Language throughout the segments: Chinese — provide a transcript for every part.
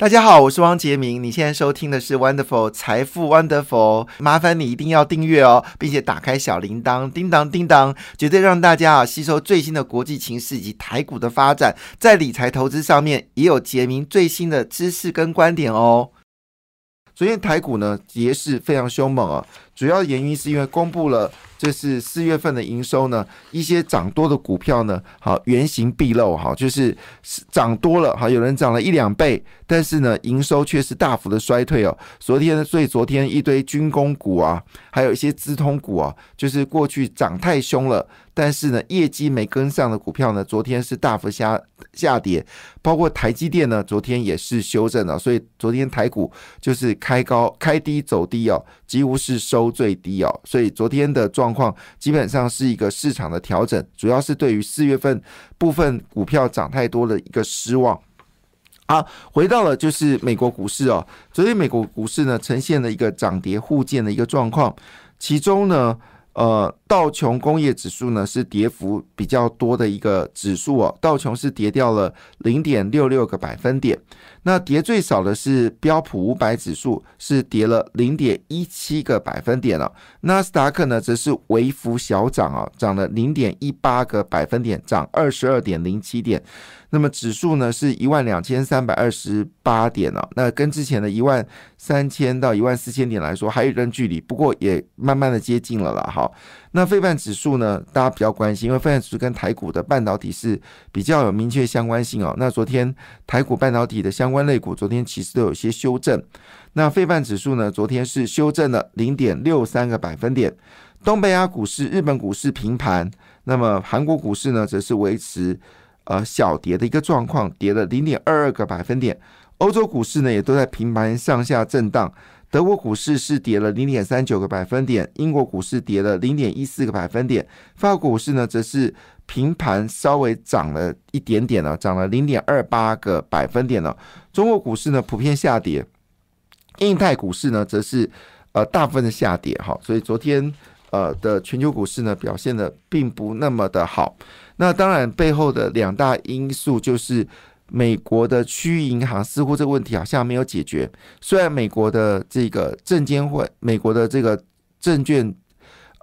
大家好，我是汪杰明。你现在收听的是 Wonderful 财富 Wonderful，麻烦你一定要订阅哦，并且打开小铃铛，叮当叮当，绝对让大家啊吸收最新的国际情势以及台股的发展，在理财投资上面也有杰明最新的知识跟观点哦。昨天台股呢跌势非常凶猛啊，主要原因是因为公布了。这是四月份的营收呢，一些涨多的股票呢，好原形毕露哈，就是涨多了哈，有人涨了一两倍，但是呢，营收却是大幅的衰退哦。昨天所以昨天一堆军工股啊，还有一些资通股啊，就是过去涨太凶了。但是呢，业绩没跟上的股票呢，昨天是大幅下下跌，包括台积电呢，昨天也是修正了，所以昨天台股就是开高开低走低哦，几乎是收最低哦，所以昨天的状况基本上是一个市场的调整，主要是对于四月份部分股票涨太多的一个失望。好，回到了就是美国股市哦，昨天美国股市呢呈现了一个涨跌互见的一个状况，其中呢。呃，道琼工业指数呢是跌幅比较多的一个指数哦，道琼是跌掉了零点六六个百分点，那跌最少的是标普五百指数，是跌了零点一七个百分点了，纳斯达克呢则是微幅小涨啊，涨了零点一八个百分点，涨二十二点零七点。那么指数呢是一万两千三百二十八点了，那跟之前的一万三千到一万四千点来说还有一段距离，不过也慢慢的接近了啦。好，那费半指数呢，大家比较关心，因为费半指数跟台股的半导体是比较有明确相关性哦。那昨天台股半导体的相关类股昨天其实都有些修正，那费半指数呢昨天是修正了零点六三个百分点，东北亚股市、日本股市平盘，那么韩国股市呢则是维持。呃，小跌的一个状况，跌了零点二二个百分点。欧洲股市呢，也都在平盘上下震荡。德国股市是跌了零点三九个百分点，英国股市跌了零点一四个百分点，法国股市呢，则是平盘稍微涨了一点点了，涨了零点二八个百分点了。中国股市呢，普遍下跌。印太股市呢，则是呃大部分的下跌。哈，所以昨天呃的全球股市呢，表现的并不那么的好。那当然，背后的两大因素就是美国的区域银行似乎这个问题好像没有解决。虽然美国的这个证监会、美国的这个证券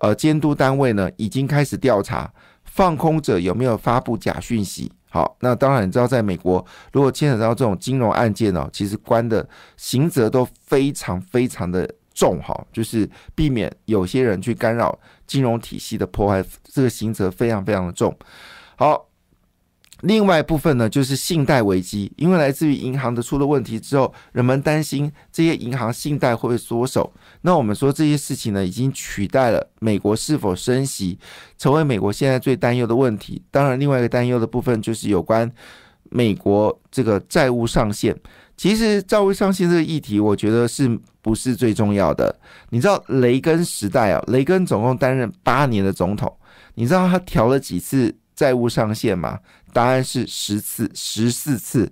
呃监督单位呢，已经开始调查放空者有没有发布假讯息。好，那当然你知道，在美国如果牵扯到这种金融案件呢，其实关的刑责都非常非常的。重哈，就是避免有些人去干扰金融体系的破坏，这个刑责非常非常的重。好，另外一部分呢，就是信贷危机，因为来自于银行的出了问题之后，人们担心这些银行信贷会不会缩手。那我们说这些事情呢，已经取代了美国是否升息，成为美国现在最担忧的问题。当然，另外一个担忧的部分就是有关美国这个债务上限。其实债务上限这个议题，我觉得是不是最重要的？你知道雷根时代啊，雷根总共担任八年的总统，你知道他调了几次债务上限吗？答案是十次，十四次。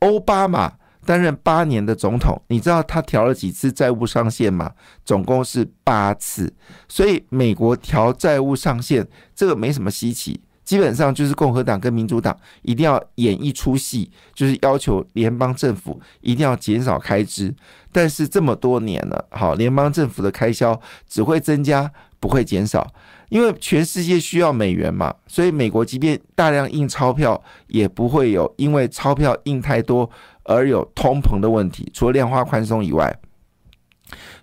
奥巴马担任八年的总统，你知道他调了几次债务上限吗？总共是八次。所以美国调债务上限，这个没什么稀奇。基本上就是共和党跟民主党一定要演一出戏，就是要求联邦政府一定要减少开支。但是这么多年了，好，联邦政府的开销只会增加，不会减少，因为全世界需要美元嘛，所以美国即便大量印钞票，也不会有因为钞票印太多而有通膨的问题，除了量化宽松以外。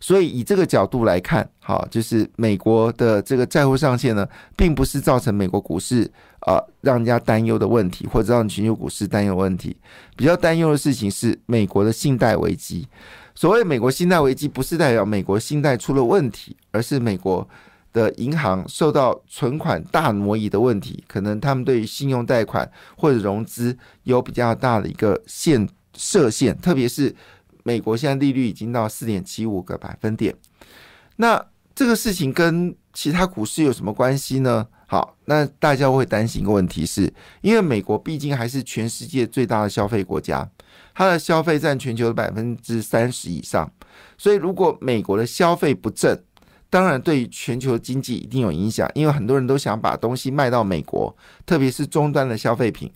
所以以这个角度来看，好，就是美国的这个债务上限呢，并不是造成美国股市啊让人家担忧的问题，或者让全球股市担忧问题。比较担忧的事情是美国的信贷危机。所谓美国信贷危机，不是代表美国信贷出了问题，而是美国的银行受到存款大挪移的问题，可能他们对于信用贷款或者融资有比较大的一个限设限，特别是。美国现在利率已经到四点七五个百分点，那这个事情跟其他股市有什么关系呢？好，那大家会担心一个问题，是因为美国毕竟还是全世界最大的消费国家，它的消费占全球的百分之三十以上，所以如果美国的消费不振，当然对全球经济一定有影响，因为很多人都想把东西卖到美国，特别是终端的消费品。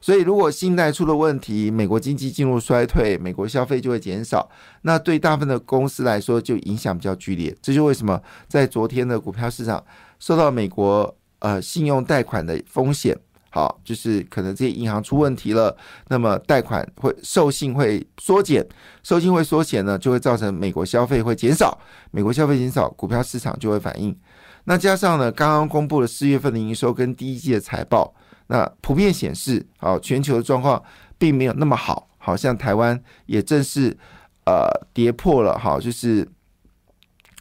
所以如果信贷出了问题，美国经济进入衰退，美国消费就会减少，那对大部分的公司来说就影响比较剧烈。这就为什么在昨天的股票市场受到美国呃信用贷款的风险。好，就是可能这些银行出问题了，那么贷款会授信会缩减，授信会缩减呢，就会造成美国消费会减少，美国消费减少，股票市场就会反应。那加上呢，刚刚公布了四月份的营收跟第一季的财报，那普遍显示，好，全球的状况并没有那么好，好像台湾也正是呃跌破了，好，就是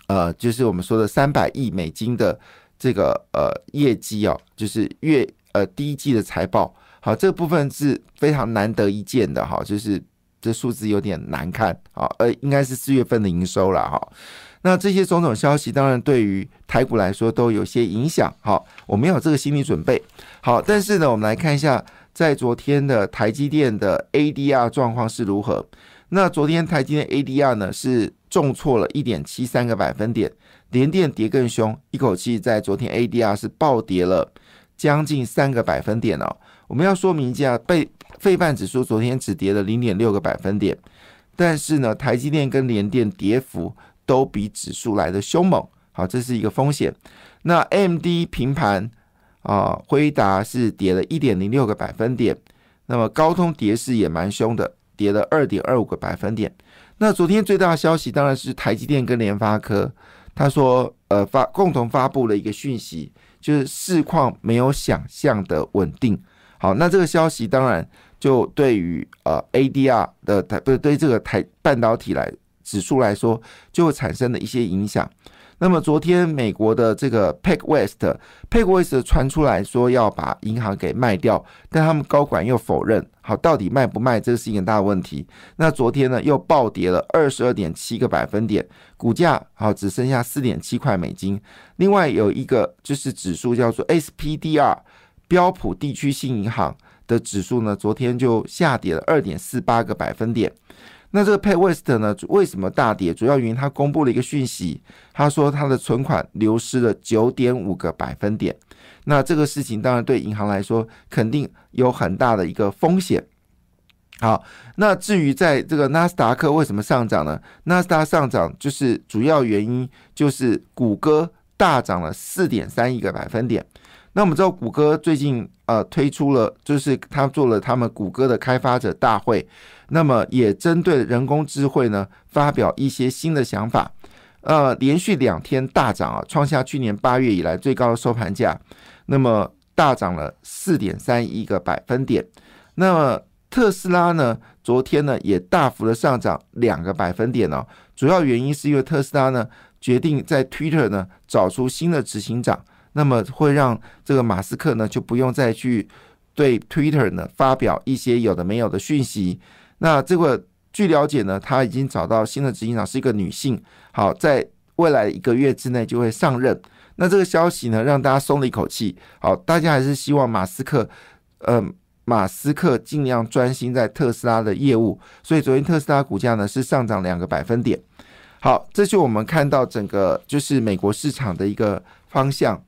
呃就是我们说的三百亿美金的这个呃业绩啊，就是月。呃，第一季的财报，好，这个部分是非常难得一见的哈，就是这数字有点难看啊，呃，应该是四月份的营收了哈。那这些种种消息，当然对于台股来说都有些影响，好，我们有这个心理准备。好，但是呢，我们来看一下，在昨天的台积电的 ADR 状况是如何。那昨天台积电 ADR 呢是重挫了一点七三个百分点，连电跌更凶，一口气在昨天 ADR 是暴跌了。将近三个百分点哦。我们要说明一下，被费半指数昨天只跌了零点六个百分点，但是呢，台积电跟联电跌幅都比指数来的凶猛。好，这是一个风险。那 M D 平盘啊，辉达是跌了一点零六个百分点，那么高通跌势也蛮凶的，跌了二点二五个百分点。那昨天最大的消息当然是台积电跟联发科，他说呃发共同发布了一个讯息。就是市况没有想象的稳定，好，那这个消息当然就对于呃 ADR 的台不是对这个台半导体来指数来说，就会产生了一些影响。那么昨天美国的这个 PacWest，PacWest 传出来说要把银行给卖掉，但他们高管又否认。好，到底卖不卖，这是一个大问题。那昨天呢，又暴跌了二十二点七个百分点，股价好只剩下四点七块美金。另外有一个就是指数叫做 SPDR 标普地区性银行的指数呢，昨天就下跌了二点四八个百分点。那这个 PayWest 呢？为什么大跌？主要原因，它公布了一个讯息，他说他的存款流失了九点五个百分点。那这个事情当然对银行来说，肯定有很大的一个风险。好，那至于在这个纳斯达克为什么上涨呢？纳斯达上涨就是主要原因就是谷歌大涨了四点三亿个百分点。那我们知道，谷歌最近呃推出了，就是他做了他们谷歌的开发者大会。那么也针对人工智慧呢，发表一些新的想法。呃，连续两天大涨啊，创下去年八月以来最高的收盘价。那么大涨了四点三一个百分点。那么特斯拉呢，昨天呢也大幅的上涨两个百分点哦。主要原因是因为特斯拉呢决定在 Twitter 呢找出新的执行长，那么会让这个马斯克呢就不用再去对 Twitter 呢发表一些有的没有的讯息。那这个据了解呢，他已经找到新的执行长是一个女性，好，在未来一个月之内就会上任。那这个消息呢，让大家松了一口气。好，大家还是希望马斯克，呃，马斯克尽量专心在特斯拉的业务。所以昨天特斯拉股价呢是上涨两个百分点。好，这就我们看到整个就是美国市场的一个方向。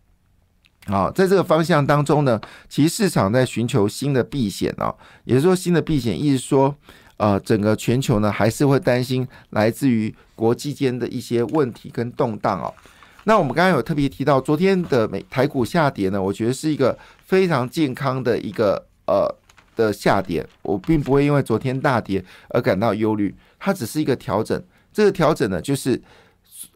啊，在这个方向当中呢，其实市场在寻求新的避险哦，也就是说新的避险，意思说。呃，整个全球呢还是会担心来自于国际间的一些问题跟动荡哦。那我们刚刚有特别提到，昨天的美台股下跌呢，我觉得是一个非常健康的一个呃的下跌，我并不会因为昨天大跌而感到忧虑，它只是一个调整。这个调整呢，就是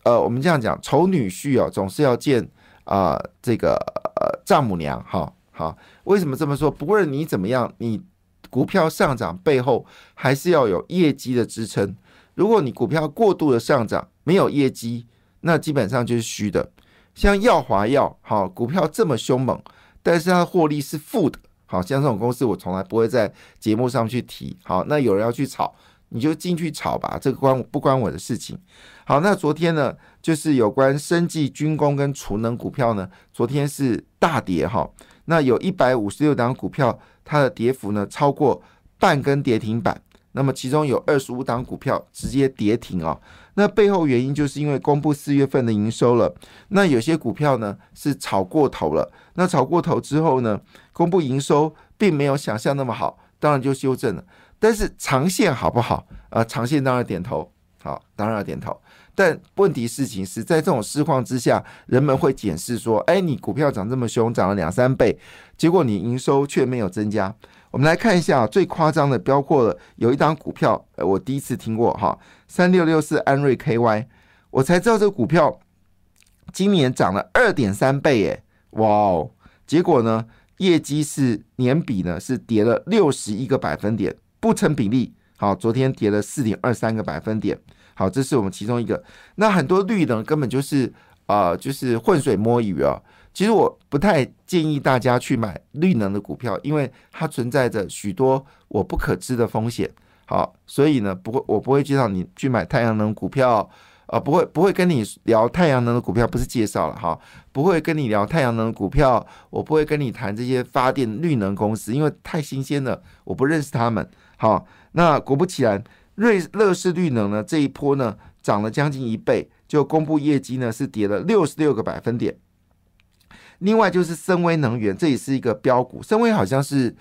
呃，我们这样讲，丑女婿哦，总是要见啊这个呃丈母娘哈。好，为什么这么说？不论你怎么样，你。股票上涨背后还是要有业绩的支撑。如果你股票过度的上涨，没有业绩，那基本上就是虚的。像耀华药，好股票这么凶猛，但是它获利是负的。好像这种公司，我从来不会在节目上去提。好，那有人要去炒，你就进去炒吧，这个关不关我的事情？好，那昨天呢，就是有关生技、军工跟储能股票呢，昨天是大跌哈。那有一百五十六档股票。它的跌幅呢超过半根跌停板，那么其中有二十五档股票直接跌停哦。那背后原因就是因为公布四月份的营收了，那有些股票呢是炒过头了。那炒过头之后呢，公布营收并没有想象那么好，当然就修正了。但是长线好不好？啊，长线当然点头，好，当然要点头。但问题事情是在这种市况之下，人们会检视说：，哎，你股票涨这么凶，涨了两三倍，结果你营收却没有增加。我们来看一下最夸张的，包括了有一档股票，呃，我第一次听过哈，三六六四安瑞 KY，我才知道这个股票今年涨了二点三倍，耶，哇哦！结果呢，业绩是年比呢是跌了六十一个百分点，不成比例。好，昨天跌了四点二三个百分点。好，这是我们其中一个。那很多绿能根本就是啊，就是浑水摸鱼啊。其实我不太建议大家去买绿能的股票，因为它存在着许多我不可知的风险。好，所以呢，不会，我不会介绍你去买太阳能股票啊，不会，不会跟你聊太阳能的股票，不是介绍了哈，不会跟你聊太阳能的股票，我不会跟你谈这些发电绿能公司，因为太新鲜了，我不认识他们。好，那果不其然。瑞乐视绿能呢，这一波呢涨了将近一倍，就公布业绩呢是跌了六十六个百分点。另外就是深威能源，这也是一个标股，深威好像是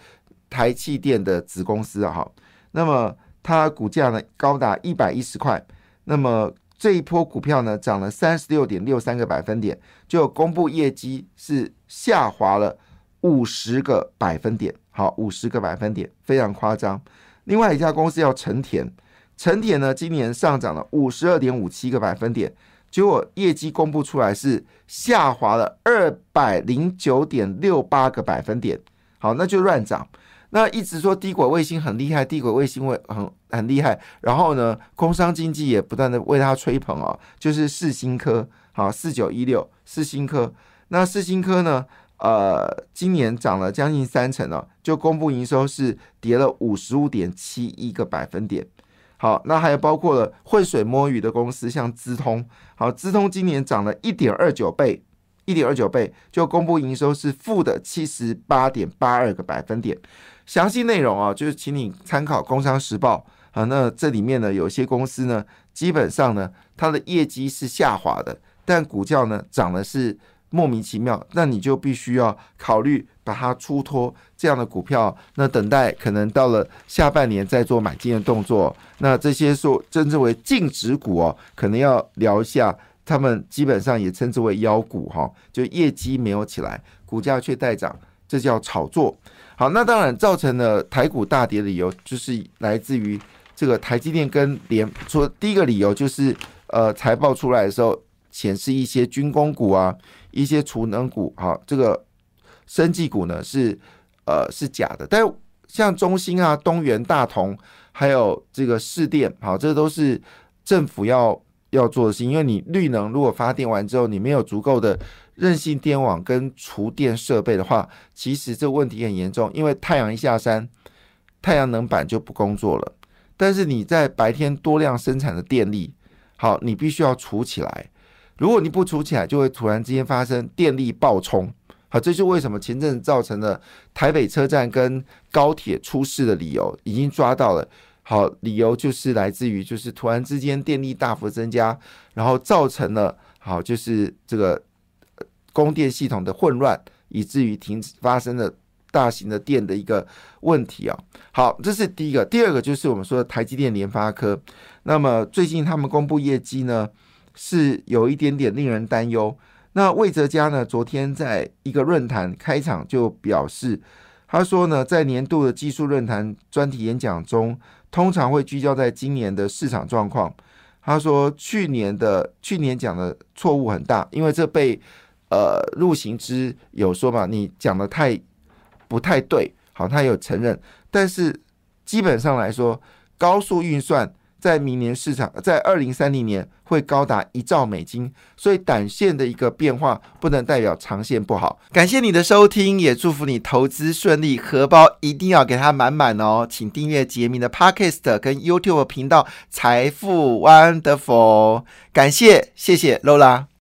台气电的子公司啊，哈。那么它股价呢高达一百一十块，那么这一波股票呢涨了三十六点六三个百分点，就公布业绩是下滑了五十个百分点，好，五十个百分点，非常夸张。另外一家公司叫成田。成田呢，今年上涨了五十二点五七个百分点，结果业绩公布出来是下滑了二百零九点六八个百分点。好，那就乱涨。那一直说低轨卫星很厉害，低轨卫星会很很厉害。然后呢，工商经济也不断的为它吹捧哦，就是四星科，好，四九一六四星科。那四星科呢，呃，今年涨了将近三成哦，就公布营收是跌了五十五点七一个百分点。好，那还有包括了浑水摸鱼的公司，像资通。好，资通今年涨了一点二九倍，一点二九倍就公布营收是负的七十八点八二个百分点。详细内容啊，就是请你参考《工商时报》啊。那这里面呢，有些公司呢，基本上呢，它的业绩是下滑的，但股价呢涨的是。莫名其妙，那你就必须要考虑把它出脱这样的股票，那等待可能到了下半年再做买进的动作。那这些说称之为净值股哦，可能要聊一下，他们基本上也称之为妖股哈，就业绩没有起来，股价却带涨，这叫炒作。好，那当然造成了台股大跌的理由，就是来自于这个台积电跟联说，第一个理由就是呃财报出来的时候显示一些军工股啊。一些储能股，哈，这个生技股呢是呃是假的，但像中兴啊、东元、大同，还有这个市电，好，这都是政府要要做的事情，因为你绿能如果发电完之后，你没有足够的韧性电网跟储电设备的话，其实这个问题很严重，因为太阳一下山，太阳能板就不工作了，但是你在白天多量生产的电力，好，你必须要储起来。如果你不储起来，就会突然之间发生电力爆冲。好，这就为什么前阵造成了台北车站跟高铁出事的理由，已经抓到了。好，理由就是来自于就是突然之间电力大幅增加，然后造成了好就是这个供电系统的混乱，以至于停发生了大型的电的一个问题啊。好，这是第一个。第二个就是我们说的台积电、联发科。那么最近他们公布业绩呢？是有一点点令人担忧。那魏哲家呢？昨天在一个论坛开场就表示，他说呢，在年度的技术论坛专题演讲中，通常会聚焦在今年的市场状况。他说，去年的去年讲的错误很大，因为这被呃陆行之有说嘛，你讲的太不太对。好，他有承认，但是基本上来说，高速运算。在明年市场，在二零三零年会高达一兆美金，所以短线的一个变化不能代表长线不好。感谢你的收听，也祝福你投资顺利，荷包一定要给它满满哦！请订阅杰明的 Podcast 跟 YouTube 频道财富 Wonderful，感谢谢谢 Lola。